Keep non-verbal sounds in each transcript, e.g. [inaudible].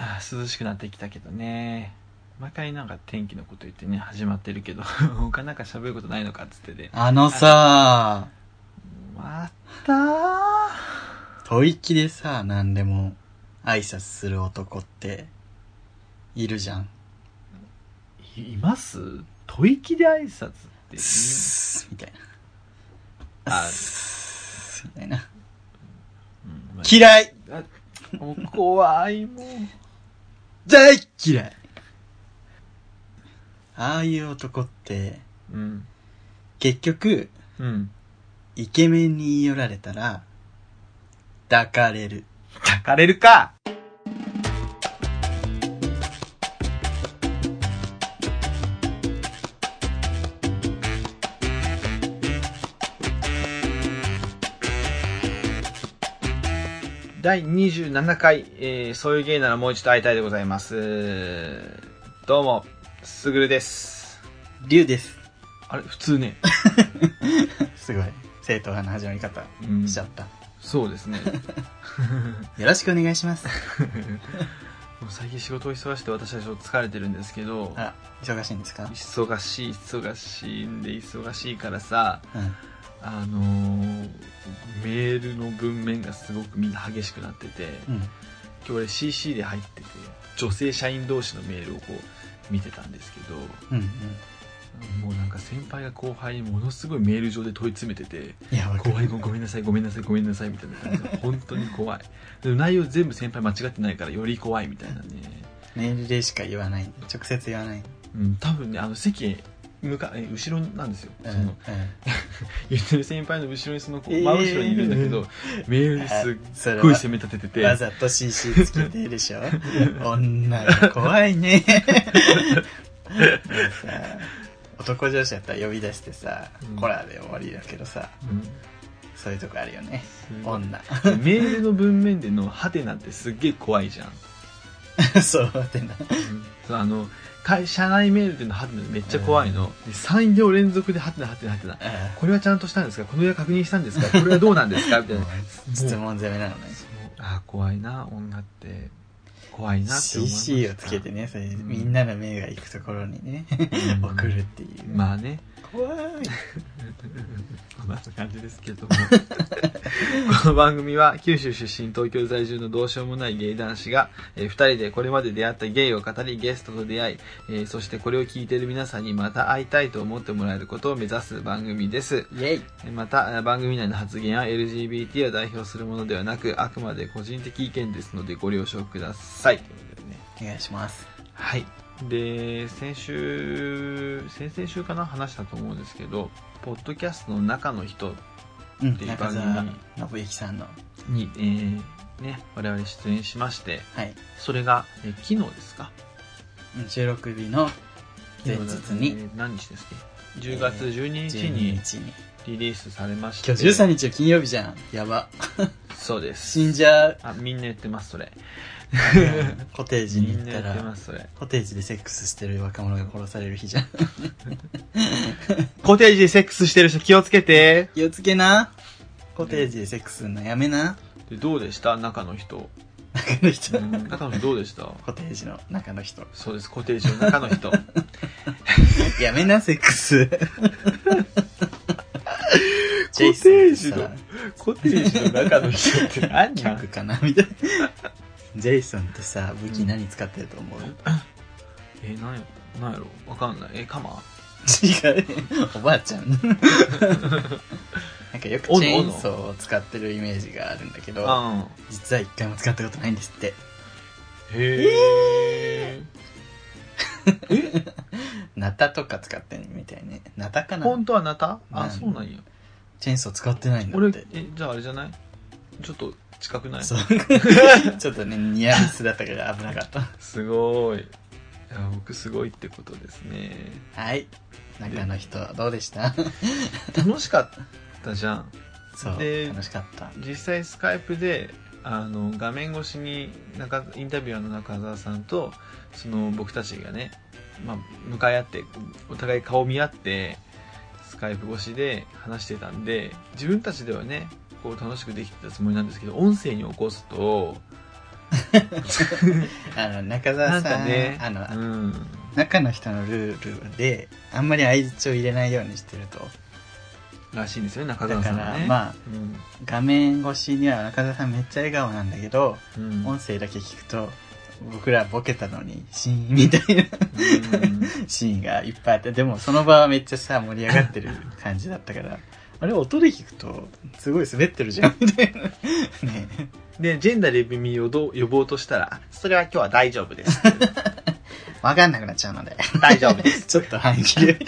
はあ涼しくなってきたけどね。毎回なんか天気のこと言ってね始まってるけど [laughs] 他なんか喋ることないのかっつってねあのさ、また？ー吐息でさ、何でも挨拶する男って、いるじゃん。いいます？吐息で挨拶ってみたいな。あみたいな。うんまあ。嫌い。怖いもう大っ嫌い。ああいう男って、うん。結局、うん。イケメンに言い寄られたら、抱かれる。抱かれるか第27回、えー、そういう芸ならもう一度会いたいでございます。どうも、すぐるです。竜です。あれ、普通ね。[laughs] すごい。正統派な始まり方うんしちゃった。そうですね。[laughs] よろしくお願いします。[laughs] もう最近仕事忙しくて私はちょっと疲れてるんですけどあ、ら、忙しいんですか？忙しい忙しいんで忙しいからさうん。あのーメールの文面がすごくみんな激しくなっててうん。今日俺 CC で入ってて女性社員同士のメールをこう見てたんですけどうんうん。もうなんか先輩が後輩にものすごいメール上で問い詰めてて後輩ごごめんなさいごめんなさいごめんなさいみたいな感じで [laughs] 本当に怖い。でも内容全部先輩間違ってないからより怖いみたいなね。メールでしか言わない。直接言わない。うん、多分ねあの席向かえ後ろなんですよ、うんその [laughs] 言ってる先輩の後ろにそのこうえー真後ろにいるんだけど、[laughs] メールにすっごい攻め立てて。てわざと CC つけてるでしょ。女が怖いね。[laughs] 男上司やったら呼び出してさ、うん。コラで終わりだけどさうん。そういうとこあるよね。女。メールの文面での「ハテナ」ってすっげえ怖いじゃん、[laughs] そうってな。そうあの会社内メールでのハテナめっちゃ怖いの、で3行連続でハテナハテナハテナあこれはちゃんとしたんですか？これは確認したんですか？これはどうなんですか？みたいな。質問攻めなのね。あー怖いな女って。怖いなって思いました CC をつけてねそれみんなの目が行くところにね。うん。[laughs] 送るっていう。まあね。怖いこんな感じですけど。も [laughs] この番組は九州出身東京在住のどうしようもないゲイ男子が、えー二人でこれまで出会ったゲイを語りゲストと出会い、えーそしてこれを聞いている皆さんにまた会いたいと思ってもらえることを目指す番組です。イェイ。えーまたえー番組内の発言は LGBT を代表するものではなくあくまで個人的意見ですのでご了承ください。お願いします。はい。で、先週、先々週かな？話したと思うんですけど、ポッドキャストの中の人うんっていう中番組。澤信之さんの。に、えーね、我々出演しまして、はい。それが、えー昨日ですか？うん収録日の前日に。えー何日ですか ?10 月12日12に日に。リリースされまして。今日13日は金曜日じゃん。やば。そうです。死んじゃう。あ、みんな言ってます、それ。[laughs] コテージに行ったら。コテージでセックスしてる若者が殺される日じゃん。コテージでセックスしてる人気をつけて。気をつけな。コテージでセックスすんのやめな。でどうでした？中の人。中の人。うん。中の人どうでした？コテージの中の人。そうです、コテージの中の人。[laughs] やめなセックス。コテージのコテージの中の人って何？[laughs] 客かな？みたいなジェイソンってさ武器何使ってると思う、[laughs] え、なんや、なんやろ？わかんない。え、カマ？違うおばあちゃん。[laughs] なんかよくチェーンソーを使ってるイメージがあるんだけどうん。実は一回も使ったことないんですって。へえ。[laughs] ナタとか使ってんみたいね。ナタかな？本当はナタ？あ、うん？そうなんや。チェーンソー使ってないんだ俺って、え、じゃああれじゃない？ちょっと近くない？そう [laughs] ちょっとねニアミスだったから危なかったすごい。いや、僕すごいってことですね。はい中の人どうでした？楽しかったじゃん。そうで楽しかった実際スカイプであの画面越しに中インタビュアーの中澤さんとその僕たちがね、まあ、向かい合ってお互い顔見合ってスカイプ越しで話してたんで自分たちではねこう楽しくできてたつもりなんですけど音声に起こすとあの、中澤さん、かね、あの、うん。中の人のルールで、あんまり相槌を入れないようにしてると、らしいんですよね、中澤さんはね。だからまあ画面越しには中澤さんめっちゃ笑顔なんだけど、うん。うん。音声だけ聞くと、僕らボケたのに、シーンみたいなうん [laughs] シーンがいっぱいあって、でもその場はめっちゃさ、盛り上がってる感じだったから、あれ音で聞くと、すごい滑ってるじゃん、みたいな。ねで、ジェンダーレビミをどう呼ぼうとしたら、それは今日は大丈夫です。[laughs] わかんなくなっちゃうので。大丈夫です。[laughs] ちょっと半切れ。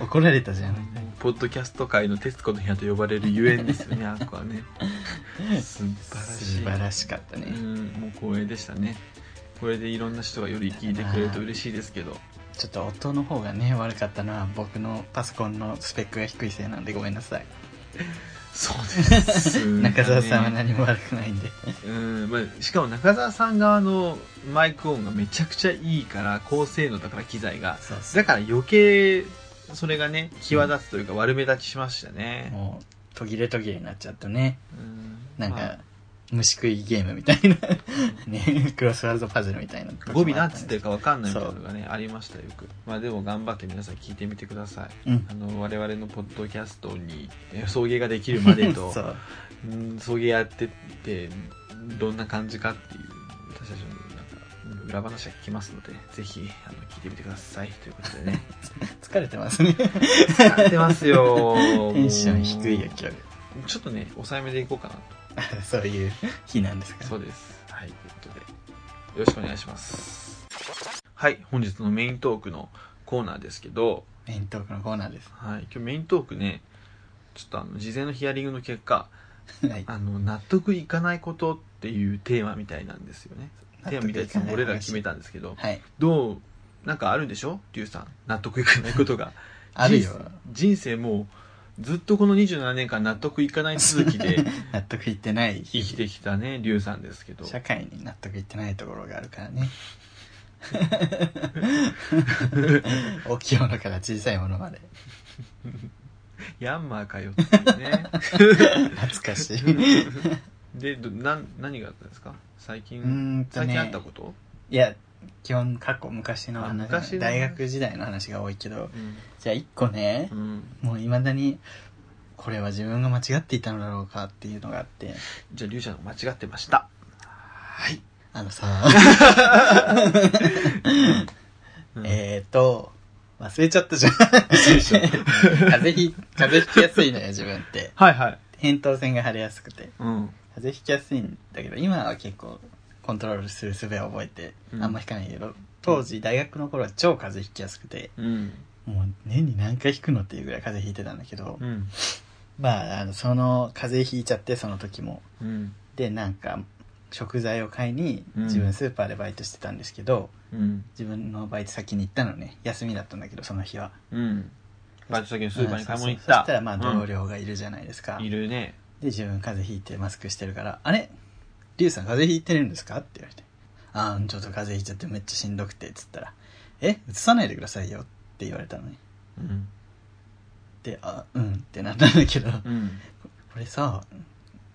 怒られたじゃん。ポッドキャスト界の徹子の部屋と呼ばれるゆえんですよね、[laughs] あっこはね。素晴らしい。素晴らしかったね。うん、もう光栄でしたね。これでいろんな人がより聞いてくれると嬉しいですけど。ちょっと音の方がね、悪かったのは僕のパソコンのスペックが低いせいなんでごめんなさい。そうです、[laughs] 中澤さんは何も悪くないんで。うん、まあ、しかも中澤さん側のマイク音がめちゃくちゃいいから、高性能だから機材が。そうそだから余計、それがね、際立つというか悪目立ちしましたね。もう、途切れ途切れになっちゃってね。うんなんか、まあ虫食いゲームみたいな。[laughs] ね、クロスワールドパズルみたいな。語尾なんつってるかわかんないみたいなそのがね、ありましたよく。まあでも頑張って皆さん聞いてみてください。うん。あの、我々のポッドキャストにえ送迎ができるまでと [laughs] そ、う。うん送迎やってって、どんな感じかっていう、私たちのなんか、裏話が聞きますので、ぜひ、あの、聞いてみてください。ということでね。[laughs] 疲れてますね。やってますよ。テンション低いよ、今日。ちょっとね、抑えめでいこうかなと。[laughs] そういう日なんですかそうです。はい、ということで、よろしくお願いします。はい、本日のメイントークのコーナーですけど、メイントークのコーナーです。はい、今日メイントークね、ちょっとあの、事前のヒアリングの結果、[laughs] はい。あの、納得いかないことっていうテーマみたいなんですよね。テーマみたいな俺らが決めたんですけど、はい。どう、なんかあるんでしょ？リュウさん。納得いかないことが。[laughs] あるよ。人生人生もう、ずっとこの27年間納得いかない続きで [laughs] 納得いってない。生きてきたね、リュウさんですけど。社会に納得いってないところがあるからね。[laughs] 大きいものから小さいものまで。ヤンマーかよっていうね。懐かしい。で、どなん、何があったんですか？最う近、ーんと最近あったねこと？いや基本過去昔のあ話昔の大学時代の話が多いけどうん。じゃあ一個ねうん。もういまだにこれは自分が間違っていたのだろうかっていうのがあってじゃあ、リュウちゃんが間違ってました。はい。あのさうんえーと忘れちゃったじゃん風邪ひ風邪ひきやすいのよ自分ってはいはい。扁桃腺が腫れやすくてうん。風邪ひきやすいんだけど今は結構コントロールする術を覚えてうんあんまひかないけど、当時大学の頃は超風邪ひきやすくてうん。もう年に何回ひくのっていうぐらい風邪ひいてたんだけど、うん。まああのその風邪ひいちゃってその時もうん。でなんか食材を買いにうん自分スーパーでバイトしてたんですけど、うん。自分のバイト先に行ったのね休みだったんだけどその日はうん。バイト先のスーパーに買い物行っそた。したらまあうん同僚がいるじゃないですか、いるね。で自分風邪ひいてマスクしてるから「あれ？リュウさん風邪ひいてるんですか?」って言われて「ああちょっと風邪ひいちゃってめっちゃしんどくて」っつったら「え移さないでくださいよ」って言われたのねうん。で「あうん」ってなったんだけどうん。これさ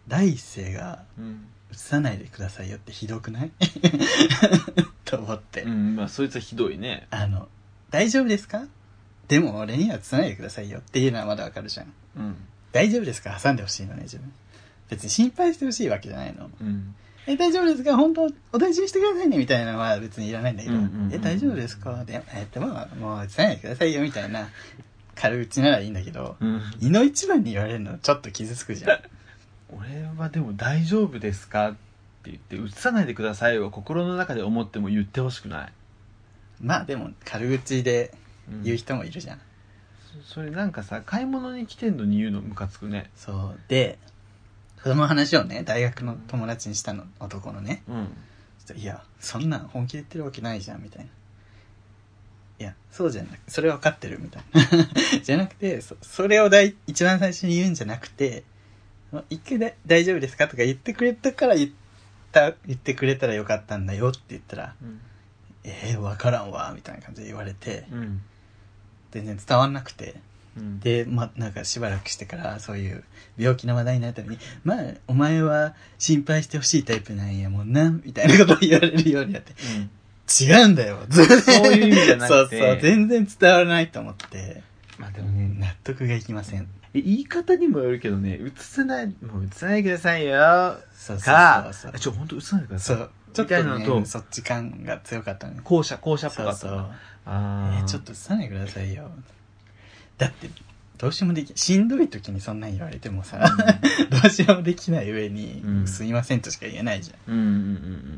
第一声がうん。「移さないでくださいよ」ってひどくない？[laughs] と思って、うん。まあ、そいつはひどいね。あの「大丈夫ですか?」でも俺には移さないでくださいよっていうのはまだわかるじゃんうん。大丈夫ですか？挟んでほしいのね自分別に心配してほしいわけじゃないのうん。え、大丈夫ですか？本当、お大事にしてくださいねみたいなのは別にいらないんだけど、うんうんうんうんえ、大丈夫ですか？で、え、でも、もう、伝えないでくださいよみたいな、軽口ならいいんだけど、うん。胃の一番に言われるのちょっと傷つくじゃん。俺はでも大丈夫ですか？って言って、映さないでくださいを心の中で思っても言ってほしくない。まあでも、軽口でうん言う人もいるじゃん。そそれなんかさ、買い物に来てんのに言うのムカつくね。そう。で、その話をね、大学の友達にしたの、男のね。うん。そしたらいや、そんなん本気で言ってるわけないじゃん、みたいな。いや、そうじゃなくそれ分かってるみたいな。[laughs] じゃなくて、そそれを大一番最初に言うんじゃなくて、一回だ大丈夫ですかとか言ってくれたから言った、言ってくれたらよかったんだよって言ったら、うん。えー、分からんわ、みたいな感じで言われて、うん。全然伝わんなくて、うんで、ま、なんかしばらくしてからそういう病気の話題になったのに、まあ、お前は心配してほしいタイプなんやもんな、みたいなことを言われるようになって、うん違うんだよ。そういう意味じゃなくてそうそう、全然伝わらないと思って、まあでもね納得がいきません。言い方にもよるけどね映さないもう映さないでくださいよそうそうかそうそう。ちょ本当映さないでくださいそう。ちょっみたいなのとそっち感が強かったね。校舎校舎っぽかったそうそう。あーえーちょっと映さないでくださいよ。だって、どうしようもでき、しんどい時にそんなん言われてもさ、どうしようもできない上に、うん。すいませんとしか言えないじゃん。うんうんう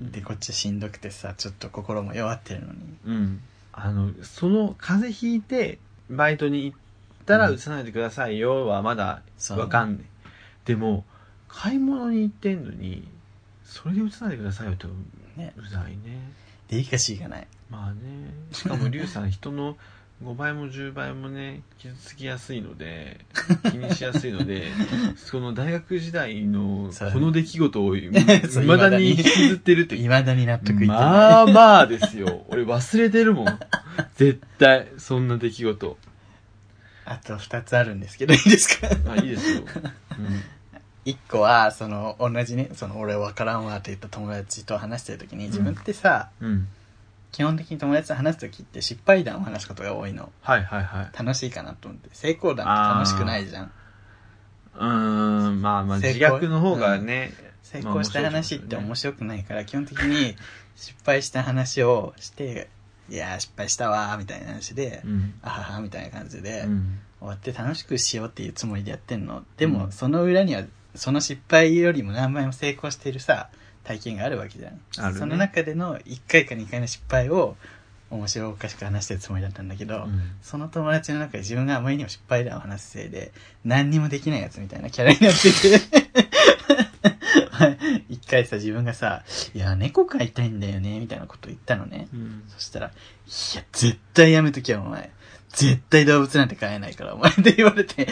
んで、こっちはしんどくてさ、ちょっと心も弱ってるのに。うん。うんあのその風邪ひいてバイトに行ったらうん。映さないでくださいよはまだわかんねでも買い物に行ってんのにそれで映さないでくださいよってうね。ざいね。デリカシーがない。まあね。しかもリュウさん人の5倍も10倍もね傷つきやすいので気にしやすいので [laughs] その大学時代のこの出来事をい [laughs] まだに引きずってるって。未だに納得いって。まあまあですよ。俺忘れてるもん。絶対そんな出来事。あと二つあるんですけど、いいですか？あいいですよ、一個は、その、同じね、その、俺わからんわって言った友達と話してる時に、自分ってさ、うん。うん、基本的に友達と話す時って失敗談を話すことが多いの。はいはいはい楽しいかなと思って。成功談って楽しくないじゃん。うーんまあまあ成功自虐の方がね、成功した話って面白くないから、基本的に失敗した話をして、いやー失敗したわーみたいな話で、うんあははみたいな感じで、うん終わって楽しくしようっていうつもりでやってんの。でも、うんその裏には、その失敗よりも何倍も成功しているさ、体験があるわけじゃん。あるね。その中での1回か2回の失敗を面白おかしく話してるつもりだったんだけど、うん。その友達の中で自分があまりにも失敗談を話すせいで、何にもできないやつみたいなキャラになってて、[laughs] 一回さ、自分がさ、いや、猫飼いたいんだよね、みたいなこと言ったのね。うん。そしたら、いや、絶対やめときよ、お前。絶対動物なんて飼えないから、お前。[laughs] って言われて、え、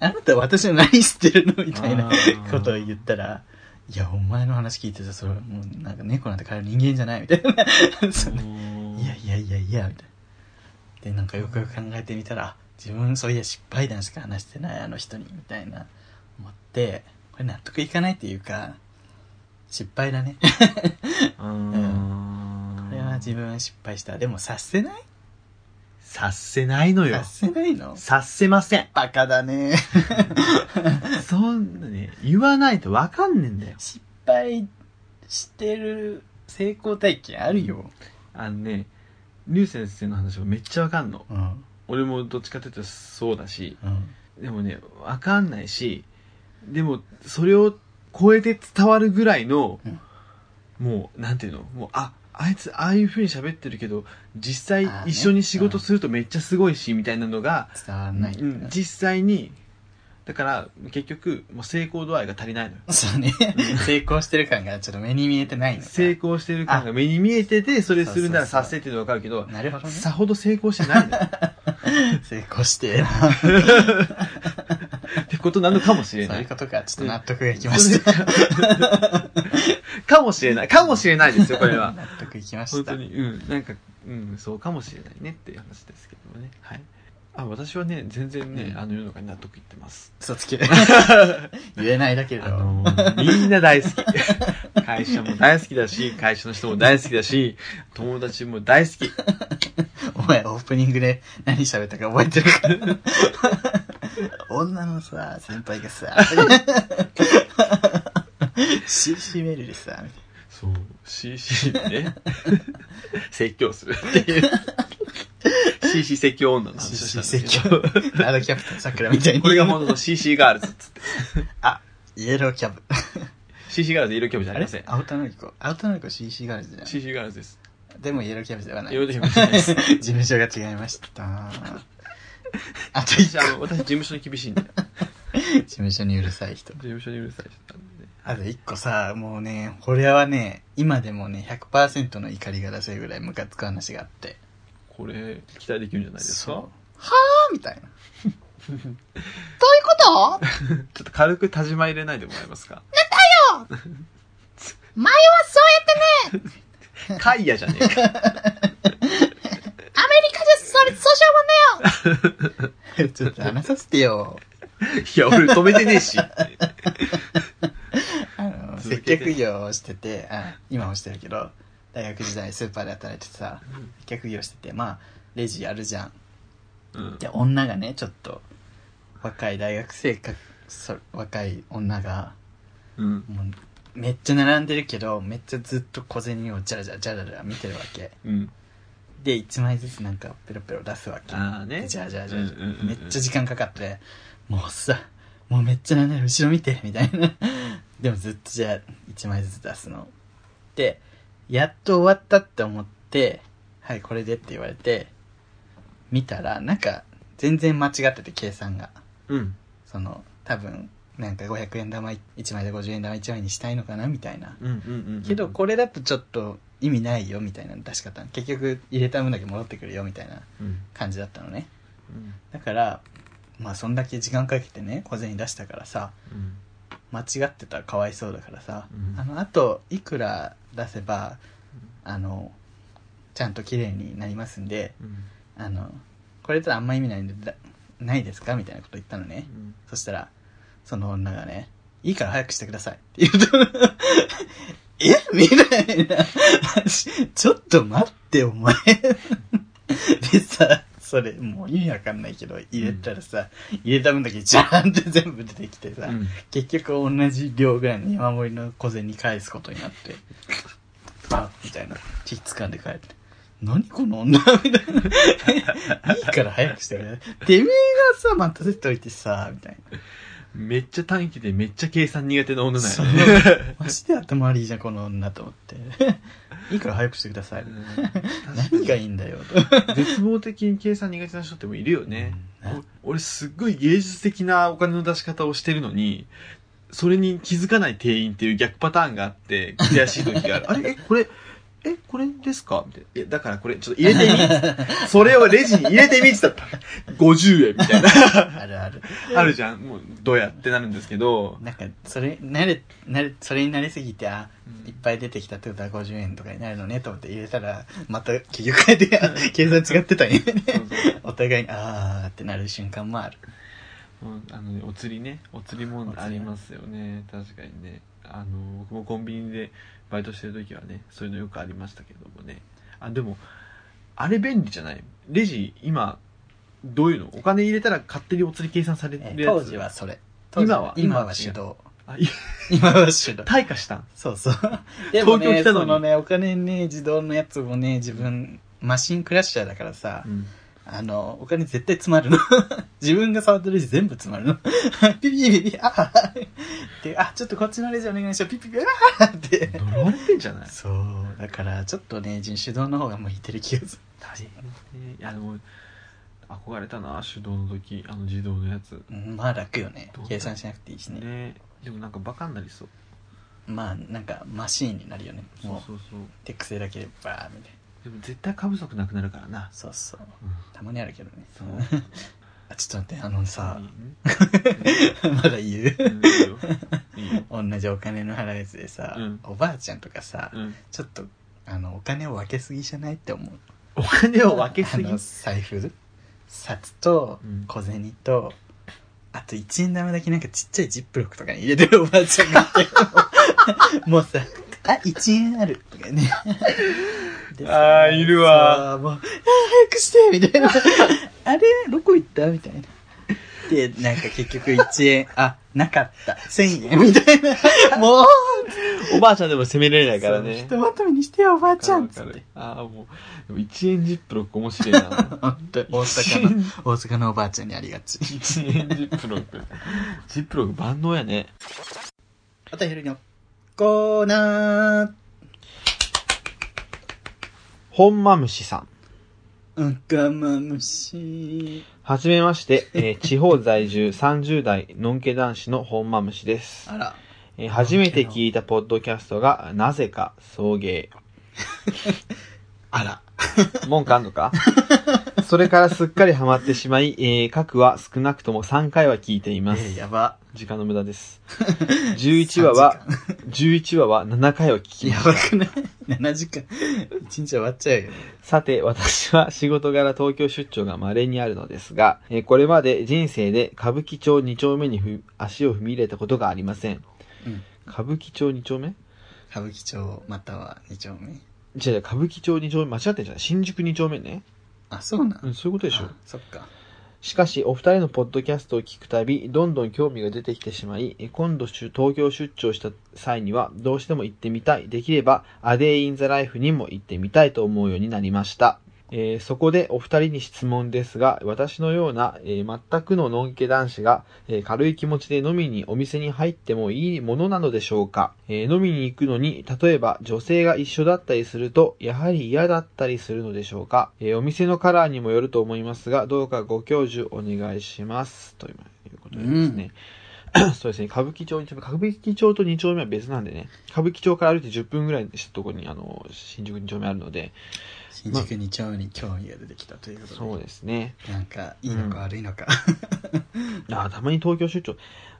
あなた私の何知ってるの？みたいなあー。ことを言ったら、いや、お前の話聞いてさ、それもうなんか猫なんて飼える人間じゃないみたいな。[laughs] そいやいやいやいや、みたいな。で、なんかよくよく考えてみたら、あ自分そういや失敗談しか話してない、あの人に、みたいな、思って、これ納得いかないっていうか、失敗だね。[laughs] うんこれは自分は失敗した。でも察せない察せないのよ察せないの？察せませんバカだね。[laughs] そんなね言わないとわかんねえんだよ失敗してる成功体験あるよ。あのね竜先生の話がめっちゃわかんのうん。俺もどっちかっていうとそうだしうん。でもねわかんないしでもそれを超えて伝わるぐらいの、うんもうなんていうの？もうああいつああいう風に喋ってるけど実際一緒に仕事するとめっちゃすごいし、みたいなのが、伝わらない。うん。実際にだから結局もう成功度合いが足りないのよそうね。成功してる感がちょっと目に見えてないのか。成功してる感が目に見えててそれするならそうそうそう達成っていうのは分かるけどなるほどね。さほど成功してないのよ [laughs] 成功してえな。[laughs] ってことなのかもしれそうないいうことか。ちょっと納得がいきました。[laughs] かもしれないかもしれないですよこれは納得いきました。本当にうんなんかうんそうかもしれないねっていう話ですけどもねはいあ私はね全然ね、うん。あの世の中に納得いってます。嘘つけ。[laughs] 言えないだけど。あのーみんな大好き。会社も大好きだし会社の人も大好きだし友達も大好き。お前オープニングで何喋ったか覚えてるか？女のさ、先輩がさ、CC メールでさ、みたいなそう CC でね説教するっていう CC 説教女の話をしたんです CC けど説教。あのキャプテン桜みたいに。これが本当の CC ガールズっつってあ、イエローキャブ。CC ガールズイエローキャブじゃありませんアウトノリコ。アウトノリコ CC ガールズじゃん。CC ガールズですでもイエローキャブではない。イエローキャブじゃないです事務所が違いました。あと一私あの私事務所に厳しいんで事事務所にうるさい人。務所にうるさい人あと一個さ、もうね、これはね、今でもね、100%の怒りが出せるぐらいムカつく話があって。これ期待できるんじゃないですか？はぁみたいな。[laughs] どういうこと？ちょっと軽く田島入れないでもらえますか？前はそうやってね、[laughs] カイヤじゃねえか [laughs] アメリカじゃそれ、そうしようもねよちょっと話させてよ。いや、俺止めてねえし。接客業をしてて、あ今もしてるけど、大学時代スーパーで働いててさ、接客業してて、まあ、レジやるじゃん。うん。で、女がね、ちょっと、若い大学生か、そ若い女が、うん。もう、めっちゃ並んでるけど、めっちゃずっと小銭をジャラジャラジャラジャラ見てるわけ。うん。で、1枚ずつなんかペロペロ出すわけ。ああね。でジャラジャラジャラジャラうんうんうんうんめっちゃ時間かかって、もうさ、もうめっちゃ並んでる、後ろ見て、みたいな。[laughs] でもずっとじゃあ、1枚ずつ出すの。で、やっと終わったって思って、はい、これでって言われて、見たら、なんか、全然間違ってて、計算が。うん。その、多分、なんか500円玉1枚で50円玉1枚にしたいのかなみたいな。うんうんうんうん。けど、これだとちょっと意味ないよみたいな出し方。結局、入れた分だけ戻ってくるよみたいなうん。感じだったのね。うん。だから、まあ、そんだけ時間かけてね、小銭出したからさ、うん。間違ってたらかわいそうだからさ、うんあの、あと、いくら出せば、あの、ちゃんと綺麗になりますんで、うん。あの、これだったらあんま意味ないんで、だないですかみたいなこと言ったのね。うん。そしたら、その女がね、いいから早くしてくださいって言うと、[laughs] え？みたいな。[laughs] ちょっと待って、お前。でさ、それ、もう意味わかんないけど、入れたらさ、入れた分だけジャーンって全部出てきてさ、うん結局同じ量ぐらいの山盛りの小銭返すことになって、あ、みたいな。気掴んで帰って。何この女みたいな。いいから早くしてくれ。てめえがさ、待たせておいてさ、みたいな。めっちゃ短期でめっちゃ計算苦手な女だそうよね。マジで頭悪いじゃん、この女と思って。いいから早くしてください。[laughs] 何がいいんだよ、と。絶望的に計算苦手な人ってもいるよね。俺すっごい芸術的なお金の出し方をしてるのに、それに気づかない店員っていう逆パターンがあって、悔しい時がある。[laughs] あれ？え、これ、え、これですか？みたいな。いや、だからこれ、ちょっと入れてみ。[laughs] それをレジに入れてみって言ったら、50円みたいな。あるある。[laughs] あるじゃん。もう、どうやってなるんですけど。なんか、それ、慣れ、慣れ、それに慣れすぎて、あ、うんいっぱい出てきたってことは50円とかになるのね、と思って入れたら、また結局変えて、[laughs] 計算違ってたんやね。お互いに、あーってなる瞬間もある。あのね、お釣りね、お釣りもありますよね。確かにね。あの、僕もコンビニでバイトしてる時はね、そういうのよくありましたけどもね。あ、でも、あれ便利じゃない？レジ、今、どういうの？お金入れたら勝手にお釣り計算されるやつ？え当時はそれ。今は？今は手動。[laughs] 今は手動。退化したん？そうそう。[laughs] でもね、東京来たのにそのね、お金ね、自動のやつもね、自分、マシンクラッシャーだからさ、うん。あの、お金絶対詰まるの。[laughs] 自分が触ってるし全部詰まるの。[laughs] ピピピピ、ああで、あ、ちょっとこっちのレジお願いしよう、ピピピ、あーって。呪われてんじゃない？そう、だからちょっとね、手動の方が向いてる気がする。大変ね。いや、でも、憧れたな、手動の時、あの自動のやつ。うんまあ楽よね計算しなくていいしね。ねでもなんかバカになりそう。まあ、なんかマシーンになるよね。そう、そうそう。手癖だけでバーみたいな。でも絶対過不足なくなるからな。そうそう。うんたまにあるけどね。そう [laughs] あ、ちょっと待って、あのさいい、[laughs] まだ言う？うんいい。[laughs] 同じお金の払うやつでさ、うんおばあちゃんとかさ、うん。ちょっと、あの、お金を分けすぎじゃないって思う？お金を分けすぎ？あの、財布？札とうん小銭と、あと1円玉だけなんかちっちゃいジップロックとかに入れてるおばあちゃんがいて、もうさ、あ、1円あるとかね。あーいるわもう、あー早くしてみたいな。[laughs] あれ？どこ行った？みたいな。で、なんか結局1円、あ、なかった。1000円みたいな。[laughs] もう、おばあちゃんでも責められないからね。ひとまとめにしてよ、おばあちゃん。つって。ああ、もう、でも1円ジップロック面白いな。本当大阪の、大阪のおばあちゃんにありがち。1円ジップロック。ジップロック万能やね。お便りのコーナー。本間虫さん。うんかまむし。はじめまして、えー地方在住30代のんけ男子の本間虫です。あら。えー初めて聞いたポッドキャストが、なぜか送迎。[laughs] あら。文句あんのか？[laughs] [laughs] それからすっかりハマってしまい、えー、各は少なくとも3回は聞いています。えー、やば。時間の無駄です。[laughs] 11話は、11話は7回を聞きまやした。ばくない ?7 時間。1日終わっちゃうよ。さて、私は仕事柄東京出張が稀にあるのですが、えーこれまで人生で歌舞伎町2丁目にふ足を踏み入れたことがありません。うん。歌舞伎町2丁目？歌舞伎町または2丁目？違う違う、歌舞伎町2丁目間違ってんじゃない？新宿2丁目ね。あ、そうなん、うん、そういうことでしょあ。そっか。しかし、お二人のポッドキャストを聞くたび、どんどん興味が出てきてしまい、え今度出東京出張した際には、どうしても行ってみたい。できれば、アデイ・イン・ザ・ライフにも行ってみたいと思うようになりました。えーそこでお二人に質問ですが、私のような、えー全くののんけ男子が、えー軽い気持ちで飲みにお店に入ってもいいものなのでしょうか、えー飲みに行くのに、例えば女性が一緒だったりすると、やはり嫌だったりするのでしょうか、えーお店のカラーにもよると思いますが、どうかご教授お願いします。ということでですね。[coughs] そうですね、歌舞伎町に、歌舞伎町と2丁目は別なんでね、歌舞伎町から歩いて10分ぐらいしたところに、あの、新宿2丁目あるので、新宿2丁目に興味が出てきたということで。そうですね。なんか、いいのか悪いのか。あたまに東京出張、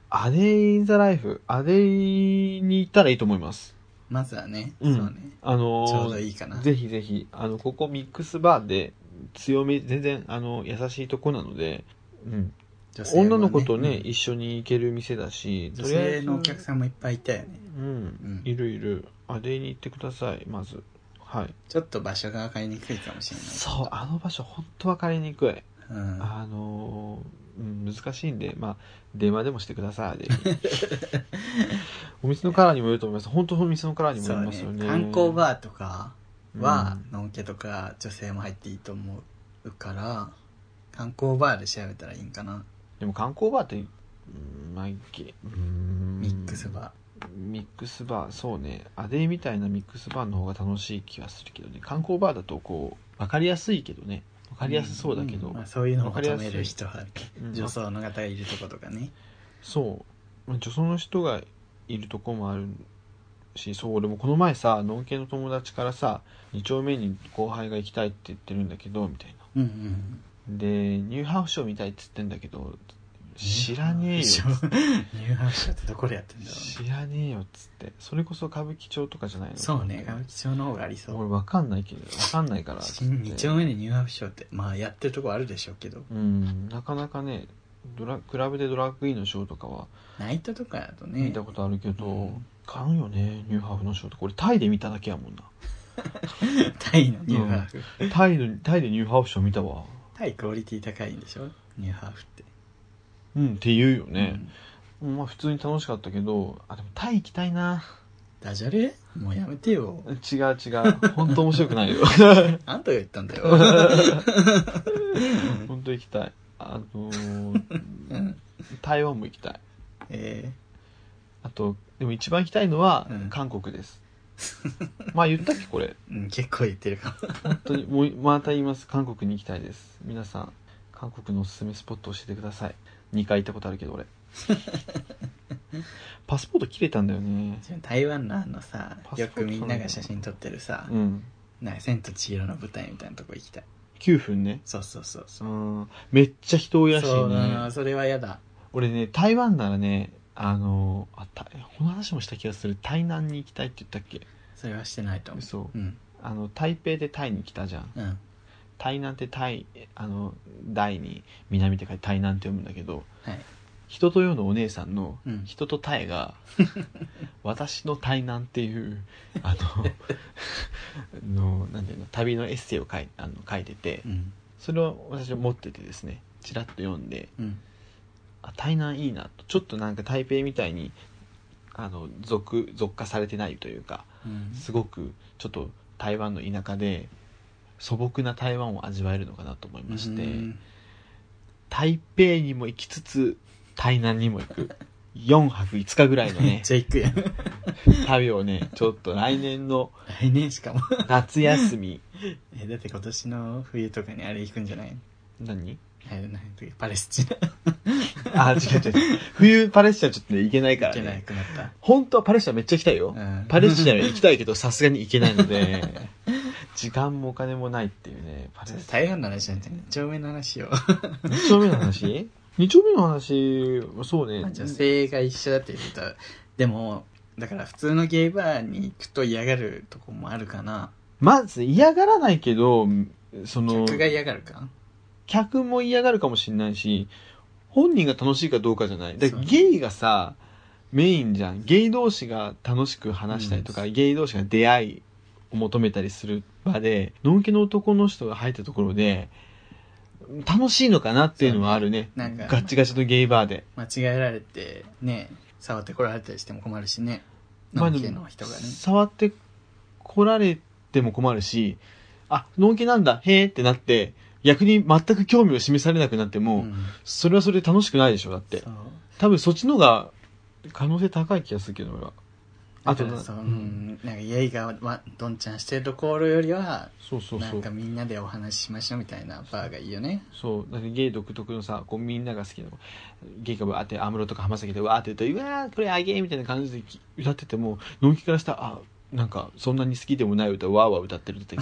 アデイ・イン・ザ・ライフ、アデイに行ったらいいと思います。まずはね、うんそうね。あのーちょうどいいかな。ぜひぜひ、あの、ここミックスバーで、強め、全然、あの、優しいとこなので、うん。女性も女の子とね、うん一緒に行ける店だし、女性のお客さんもいっぱいいたよね。うん、うんいるいる。アデイに行ってください、まず。はい。ちょっと場所が分かりにくいかもしれない。そう、あの場所、ほんとわかりにくい。うん。あのーうん、難しいんで、まあ、電話でもしてください、[laughs] お店のカラーにもよると思います。本当お店のカラーにもよりますよね。ね。観光バーとかは、うんのんけとか女性も入っていいと思うから、観光バーで調べたらいいんかな。でも観光バーって、うん、まあ、いけうんミックスバミックスバー、そうね。アデイみたいなミックスバーの方が楽しい気がするけどね。観光バーだとこう、わかりやすいけどね。わー。かりやすそうだけど。んまあ、そういうのを求める人は、うん女装の方がいるとことかね。そう。まあ女装の人がいるとこもあるし、そう、俺もこの前さ、ノンケの友達からさ、2丁目に後輩が行きたいって言ってるんだけど、みたいな。うんうん。で、ニューハーフショー見たいって言ってんだけど、知らねえよ。ニューハーフショーってどこでやってんだろ。知らねえよっつって。それこそ歌舞伎町とかじゃないの？そうね、歌舞伎町の方がありそう。俺わかんないけど、わかんないからっつって。新2丁目にニューハーフショーって、まあやってるとこあるでしょうけど、うん、なかなかね、ドラクラブでドラッグインのショーとかはナイトとかだとね見た、ことあるけど、うん買うよね、ニューハーフのショーとか。俺タイで見ただけやもんな。[laughs] タイのニューハーフ。タイの、タイでニューハーフショー見たわ。タイクオリティ高いんでしょ？ニューハーフって。うん、って言うよね。まあ普通に楽しかったけど、あ、でもタイ行きたいな。ダジャレ？もうやめてよ。違う違う。[laughs] 本当面白くないよ。あんたが言ったんだよ。[laughs] 本当行きたい。あのーうん。台湾も行きたい。えあと、でも一番行きたいのはうん韓国です。まあ言ったっけこれ。ーうん、結構言ってるかも。本当に、もうまた言います。韓国に行きたいです。皆さん、韓国のおすすめスポット教えてください。2回行ったことあるけど俺。[laughs] パスポート切れたんだよね。台湾のあのさパ、スポートよくみんなが写真撮ってるさ、うん。なんか千と千尋の舞台みたいなとこ行きたい。9分ね。そうそうそうそうう。ん。めっちゃ人多いらしいそうなねの、。それは嫌だ。俺ね、台湾ならね、あの、あ、たこの話もした気がする。台南に行きたいって言ったっけ？それはしてないと思う。嘘うん。あの、台北でタイに来たじゃん。うん。台南ってタイ、あの、大に南って書いて台南って読むんだけど、はい。人と世のお姉さんのうん人とタイが、[laughs] 私の台南っていう、あの、[laughs] の、なんていうの、旅のエッセイを書いあの書いててう、ん。それを私は持っててですね、ちらっと読んで、うん。あ、台南いいなと。ちょっとなんか台北みたいに、あの、俗、俗化されてないというか、うん。すごく、ちょっと台湾の田舎で、素朴な台湾を味わえるのかなと思いまして、うん台北にも行きつつ、台南にも行く。4泊5日ぐらいのね、[laughs] ちゃ行くやん。旅をね、ちょっと来年の来年しかも。夏休み、[laughs] え、だって今年の冬とかにあれ行くんじゃない？何？パレスチナ。[laughs] あ、違う違う。冬パレスチナちょっとね、行けないか行けならね。くなった。本当はパレスチナめっちゃ行きたいよ。うんパレスチナは行きたいけど、さすがに行けないので、時間もお金もないっていうねパレス。台湾の話なんて2丁目の話を、2丁目の話 [laughs] ?2 丁目の話そうね。まあ女性が一緒だって言うと。でもだから普通のゲイバーに行くと嫌がるとこもあるかな。まず嫌がらないけどその客が嫌がるか？客も嫌がるかもしれないし本人が楽しいかどうかじゃない。だゲイがさメインじゃん。ゲイ同士が楽しく話したりとか、ゲイ同士が出会いを求めたりする場でのんけの男の人が入ったところで楽しいのかなっていうのはあるね。なんかガッチガチのゲイバーで。間違えられてね触ってこられたりしても困るしね。まあのんけの人がね。触って来られても困るしあのんけなんだへーってなって逆に全く興味を示されなくなっても、うん。それはそれで楽しくないでしょだって。多分そっちの方が可能性高い気がするけど俺はあとそう、うん、なんかイエイがわどんちゃんしてるところよりはそうそうそう。なんかみんなでお話ししましょうみたいなバーがいいよね。そうだってゲイ独特のさこうみんなが好きなゲイがわーって安室とか浜崎でわーって言うとうわーこれあげーみたいな感じでき歌っててものんきからしたらあなんかそんなに好きでもない歌をわーわー歌ってる。っ [laughs] て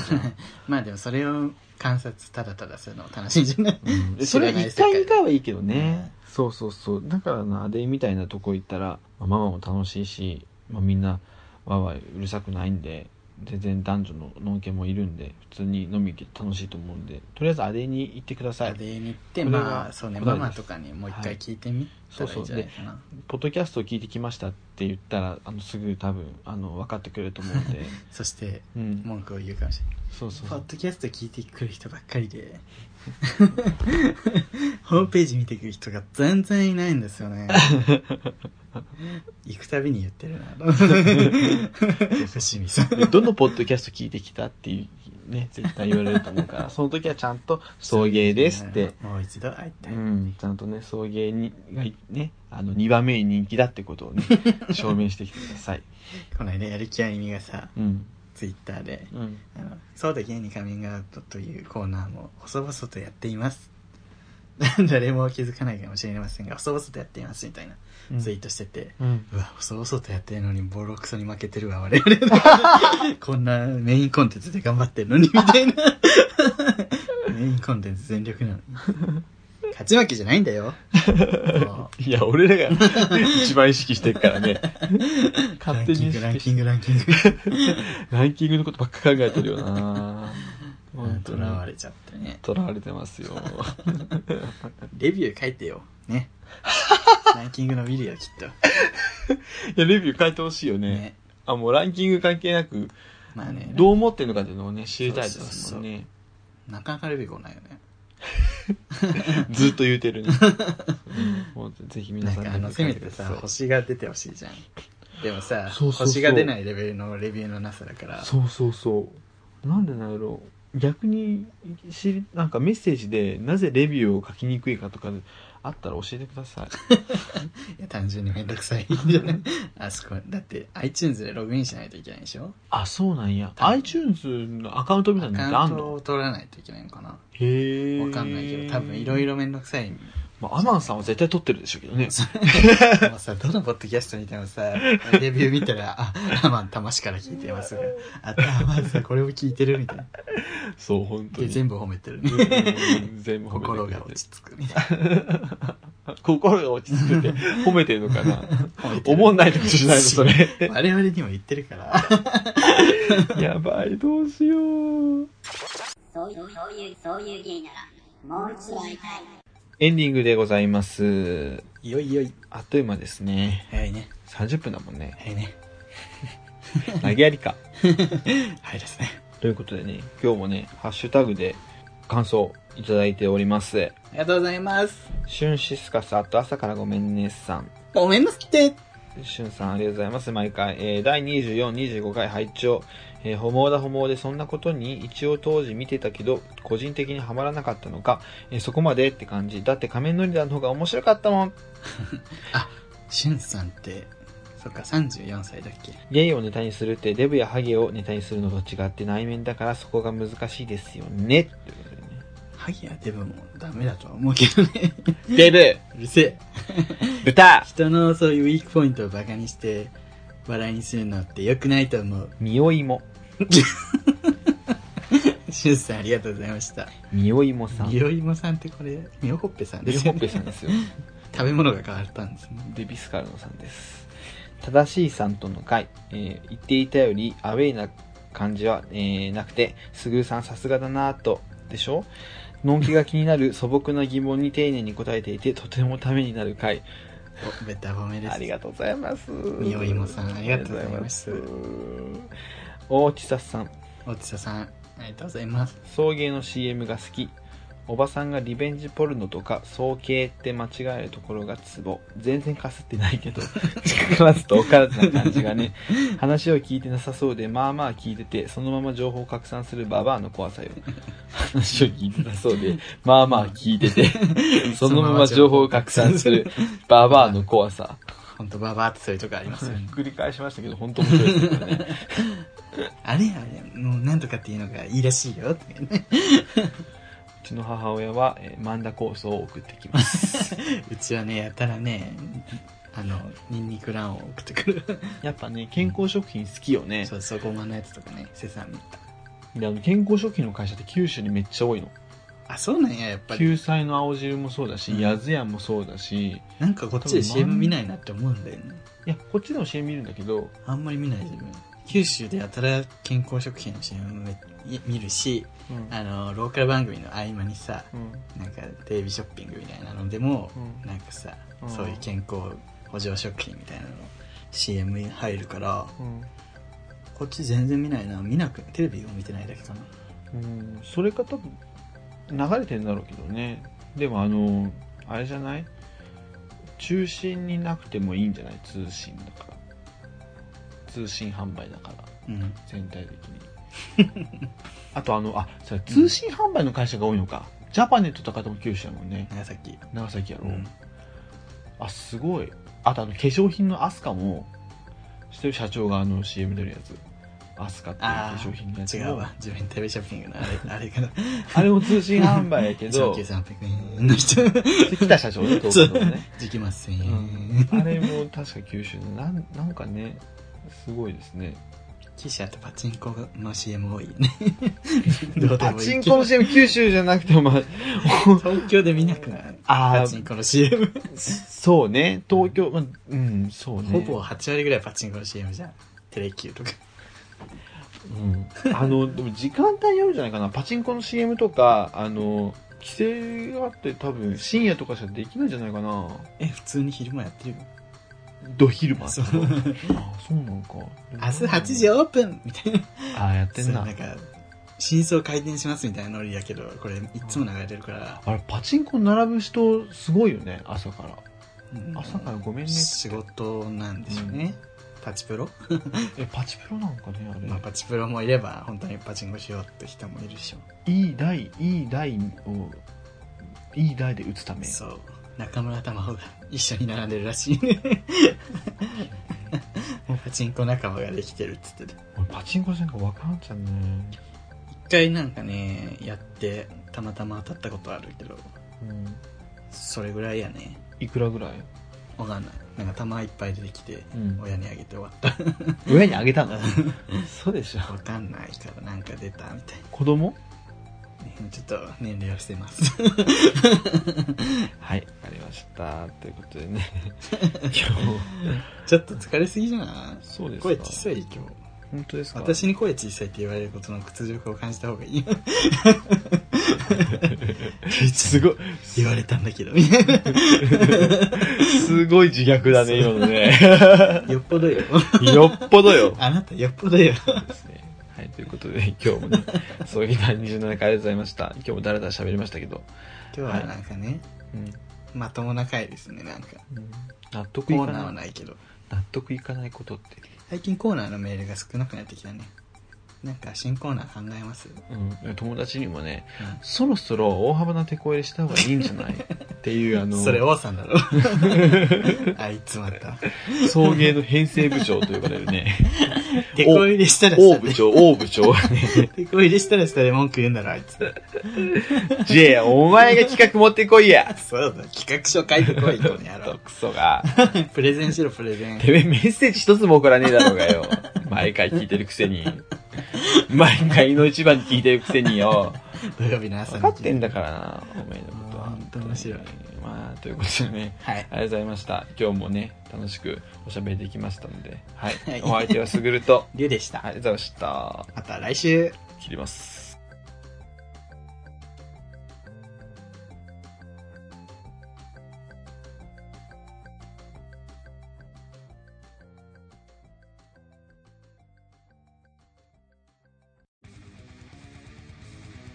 まあでもそれを観察ただただするのも楽しいんじゃない、で [laughs] それは1回2回はいいけどね、うんそうそうそう。だからなアデイみたいなとこ行ったら、まあママも楽しいし、まあ、みんなわーわーうるさくないんで全然男女ののんけもいるんで普通に飲み行けて楽しいと思うんでとりあえずアデイに行ってください。でに行ってまあそうねママとかにもう一回聞いてみたらいいんじゃないかな、ポッドキャストを聞いてきましたって言ったらあのすぐ多分あの分かってくれると思うんで。[laughs] そしてうん。文句を言うかもしれない。そうそう。ポッドキャスト聞いてくる人ばっかりで。[laughs] ホームページ見てくる人が全然いないんですよね [laughs] [laughs] 行くたびに言ってるな。[laughs] 伏見さん。でどのポッドキャスト聞いてきたっていうね絶対言われると思うからその時はちゃんと送迎ですって。もう一度会いたい、うん、ちゃんとね送迎にがねあの2番目に人気だってことをね [laughs] 証明してきてください。この間やる気ありみがさうん。ツイッターでうん。あの「そうだゲイにカミングアウト」というコーナーも細々とやっています。誰も気づかないかもしれませんが細々とやっていますみたいな。うんツイートしてて、うん。うわ細々とやってるのにボロクソに負けてるわ我々。[laughs] こんなメインコンテンツで頑張ってるのにみたいな。[laughs] メインコンテンツ全力なのに。勝ち負けじゃないんだよ。[laughs] いや俺らが一番意識してるからね。ラン勝手にキングランキングランキング。ランキングのことばっか考えてるよな。とらわれちゃってね。とらわれてますよ。レビュー書いてよ。ね [laughs] ランキングの見るよきっと。[laughs] いやレビュー書いてほしいよね。ね。あもうランキング関係なくまあね。どう思ってるのかっていうのをね知りたいですもんね。なかなかレビュー来ないよね。[laughs] ずっと言うてるね、うん。もうぜひ皆さんなんかあのせめてさそう。星が出てほしいじゃん。でもさそうそうそう。星が出ないレベルのレビューのなさだから。そうそうそう。なんでなんやろ。う逆に知りなんかメッセージでなぜレビューを書きにくいかとかあったら教えてください。[laughs] いや単純にめんどくさいんじゃないあそこだって iTunes でログインしないといけないでしょ？あそうなんや。iTunes のアカウントみたいアなのってカウントを取らないといけないのかな。へえわかんないけど多分いろいろめんどくさいまあ、アマンさんは絶対撮ってるでしょうけどね。[laughs] でもさどのポッドキャスト見てもさ [laughs] レビュー見たらあアマン魂から聞いてます。あアマンさんこれも聞いてるみたいな。そう本当に。で全部褒めてる。ねうん全部褒めてくれて。心が落ち着くみたいな。[laughs] 心が落ち着くって褒めてるのかな？褒めてる。思んないってことじゃないのそれ。我々にも言ってるから。やばいどうしよう。そういう、そういう、そういう芸なら、もう一度会いたい。エンディングでございます。よいよい。あっという間ですね。早いね。30分だもんね。早いね。[laughs] 投げやりか。[laughs] 早いですね。ということでね今日もねハッシュタグで感想いただいております。ありがとうございます。シュンシスカスあと朝からごめんねさん。ごめんなさって。しゅんさんありがとうございます。毎回。えー第24、25回拝聴えー、ホモだホモでそんなことに一応当時見てたけど、個人的にはまらなかったのか、えーそこまでって感じ。だって仮面のリーダーの方が面白かったもん。[laughs] しゅんさんってそっか34歳だっけ？ゲイをネタにするってデブやハゲをネタにするのと違って内面だからそこが難しいですよね。ということでね。ハギやデブもダメだとは思うけどねデブ [laughs] うるせえ豚人のそういうウィークポイントをバカにして笑いにするのって良くないと思う匂いも。[laughs] シュンさんありがとうございました。みおいもさん。みおいもさんってこれ、みおほっぺさんですよ、みおほっね。ぺさんですよ。食べ物が変わったんですね。デビスカルノさんです。正しいさんとの会、えー言っていたよりアウェイな感じは、えーなくて、すぐるさんさすがだなぁと、でしょ？のんきが気になる [laughs] 素朴な疑問に丁寧に答えていて、とてもためになる回。お、ベタ褒めです。ありがとうございます。みおいもさんありがとうございます大地佐さん、おつささん、ありがとうございます。送迎の CM が好き。おばさんがリベンジポルノとか送迎って間違えるところがツボ。全然かすってないけど、近くなすとおからずな感じがね。[laughs] 話を聞いてなさそうで、まあまあ聞いてて、そのまま情報を拡散するババアの怖さよ。話を聞いてなそうで、まあまあ聞いてて、[laughs] そのまま情報を拡散するババアの怖さ。ほんとババアってそういうとこありますよね。[laughs] 繰り返しましたけど、本当面白いですからね。[laughs] あれあれ、もうなんとかっていうのがいいらしいよ。とかねうちの母親は、えー、マンダ酵素を送ってきます。[laughs] うちはね、やたらね、あの、ニンニク卵を送ってくる。やっぱね、健康食品好きよね。そうそう、ごまのやつとかね、セサミ。であの健康食品の会社って九州にめっちゃ多いの。あ、そうなんや、やっぱり。救済の青汁もそうだし、うんヤズヤもそうだし、いなんかこっちで CM 見ないなって思うんだよね。や、こっちでも CM 見るんだけど、あんまり見ない自分。九州でやたら健康食品の CM め見るし、うん。あの、ローカル番組の合間にさ、うん。なんかテレビショッピングみたいなのでも、うんなんかさ、うんそういう健康補助食品みたいなの CM に入るから、うん。こっち全然見ないな。見なく、テレビを見てないだけかな。うん、それか多分、流れてんだろうけどね。でもあの、あれじゃない？中心になくてもいいんじゃない？通信だから。通信販売だから、うん。全体的に。[laughs] あとあの、あ、それ通信販売の会社が多いのか。ジャパネットとかでも九州やもんね。長崎。長崎やろ。うん。あ、すごい。あとあの、化粧品のアスカも、してる社長があの CM 出るやつ。アスカっていう化あ粧品のやつ違うわ。自分テレビショッピングのあれ、[laughs] あれかな。あれも通信販売やけど上級、300円の人。北社長ね、東京のね。。時期ません。うんあれも確か九州で、なんなんかね、すごいですね。記者とパチンコの CM 多いよね。[laughs] パチンコの CM 九州じゃなくても、まあ、[laughs] 東京で見なくないあーパチンコの CM。そうね、東京、まあ、うん、そうね。ほぼ8割ぐらいパチンコの CM じゃん。テレキューとか。うん。あの、でも時間帯によるんじゃないかな。パチンコの CM とか、あの、規制があって多分深夜とかしかできないんじゃないかな。え、普通に昼間やってるよ。ド昼間。あ、そうそうなのか。明日8時オープンみたいな。あ、やってんななん。か、真相回転しますみたいなノリやけど、これいつも流れてるから、あれ、パチンコ並ぶ人、すごいよね、朝から。うん朝からごめんね。仕事なんでしょうね。パチプロ、[laughs] え、パチプロなんかね、あれ。まあ、パチプロもいれば、本当にパチンコしようって人もいるでしょいい台、いい台を、いい台で打つため。そう。中村玉緒が一緒に並んでるらしいね。[laughs] パチンコ仲間ができてるっつってて。俺パチンコなんかわからんちゃうね。一回なんかね、やって、たまたま当たったことあるけど、うん。それぐらいやね。いくらぐらい？わかんない。なんか玉いっぱい出てきて、うん親にあげて終わった。[laughs] 親にあげたの？そうでしょ。わかんないからなんか出たみたい子供？な。ねちょっと年齢はしてます。[laughs] はい、わかりました。ということでね。[laughs] 今日、ちょっと疲れすぎじゃない？そうですか声小さい今日。本当ですか？私に声小さいって言われることの屈辱を感じた方がいい。[laughs] すごい、言われたんだけど。[laughs] すごい自虐だね、今のね。よっぽどよ。よっぽどよ。あなたよっぽどよ。ですね。はい、ということで、今日もね、そういう第27回ありがとうございました。今日もだらだら喋りましたけど、今日はなんかね、うん。まともな回ですね、なんか。納得コーナーいかな。はいないけど。納得いかないことって。最近コーナーのメールが少なくなってきたね。なんか新コーナー考えます？うん。友達にもね、うんそろそろ大幅な手こ入れした方がいいんじゃない？っていう、あの、[laughs] それ王さんだろ。[laughs] あいつまた。送迎の編成部長と呼ばれるね、[laughs] 手こ入れしたらしたで。大部長、大部長がね、手こ入れしたらしたで文句言うんだろ、あいつ。J、お前が企画持ってこいやそうだ、企画書書いてこい、この野郎。クソが。プレゼンしろ、プレゼン。てめえメッセージ一つも送らねえだろうがよ。毎回聞いてるくせに。毎回の一番に聞いてるくせによ。土曜日の朝分かってんだからな、おめえのことは。本当面白い。まあ、ということでね。はいありがとうございました。今日もね、楽しくおしゃべりできましたので。はい。はいお相手はすぐると。りゅうでした。はい、ありがとうございました。また来週。切ります。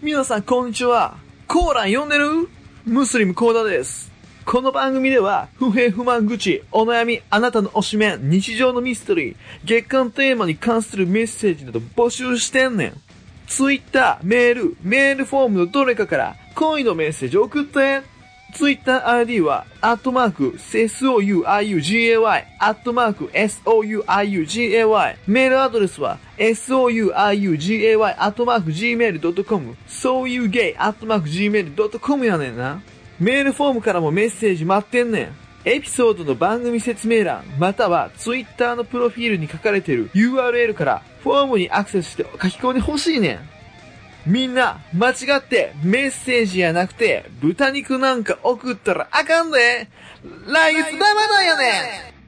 皆さん、こんにちは。コーラン読んでる？ムスリムコーダです。この番組では、不平不満愚痴、お悩み、あなたの推しメン、日常のミステリー、月間テーマに関するメッセージなど募集してんねん。ツイッター、メール、メールフォームのどれかから恋のメッセージ送って。ツイッター ID は、アットマーク、souiugay、アットマーク、souiugay。メールアドレスは、souiugay、アットマーク、gmail.com、そういうゲイ、アットマーク、gmail.com やねんな。メールフォームからもメッセージ待ってんねん。エピソードの番組説明欄、またはツイッターのプロフィールに書かれてる URL からフォームにアクセスして書き込んでほしいねん。みんな、間違ってメッセージやなくて豚肉なんか送ったらあかんで。来月生だよね。